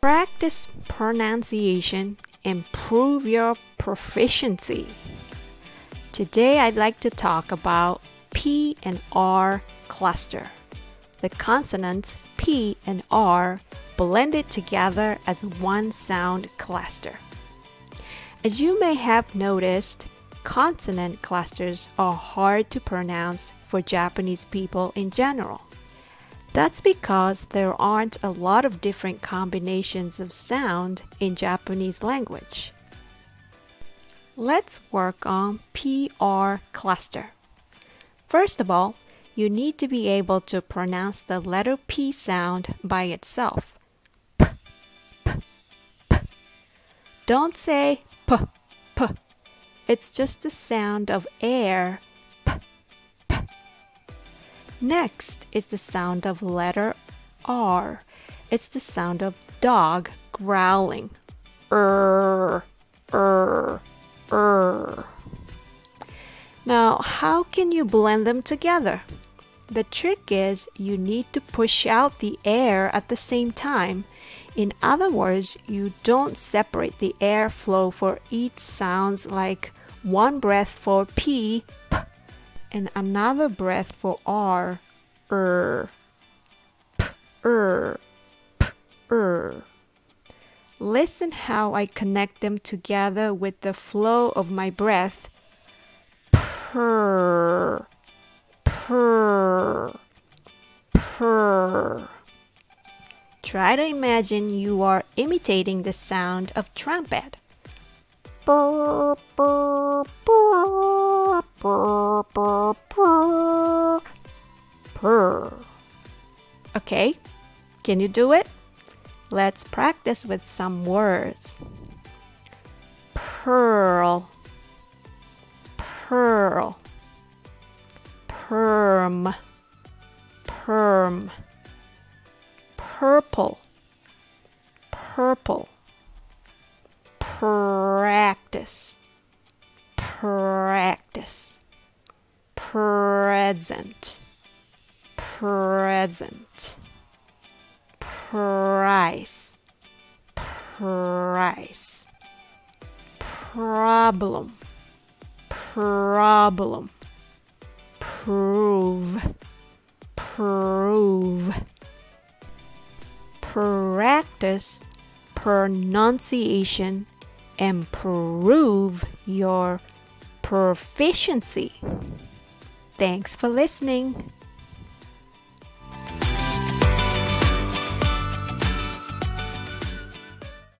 Practice pronunciation, improve your proficiency. Today I'd like to talk about P and R cluster. The consonants P and R blended together as one sound cluster. As you may have noticed, consonant clusters are hard to pronounce for Japanese people in general. That's because there aren't a lot of different combinations of sound in Japanese language. Let's work on PR cluster. First of all, you need to be able to pronounce the letter P sound by itself. P, p, p. Don't say p, p. It's just the sound of air Next is the sound of letter R. It's the sound of dog growling. Er, er, er. Now, how can you blend them together? The trick is you need to push out the air at the same time. In other words, you don't separate the airflow for each sounds like one breath for P, and another breath for R. Er. P, er. P, er. Listen how I connect them together with the flow of my breath. Purr. Purr. Purr. Try to imagine you are imitating the sound of trumpet. Purr, purr, purr, purr, purr. Purr. Okay, can you do it? Let's practice with some words. Pearl, pearl, perm, perm, purple, purple. Practice, practice, present, present, price, price, problem, problem, prove, prove, practice, pronunciation and improve your proficiency. Thanks for listening.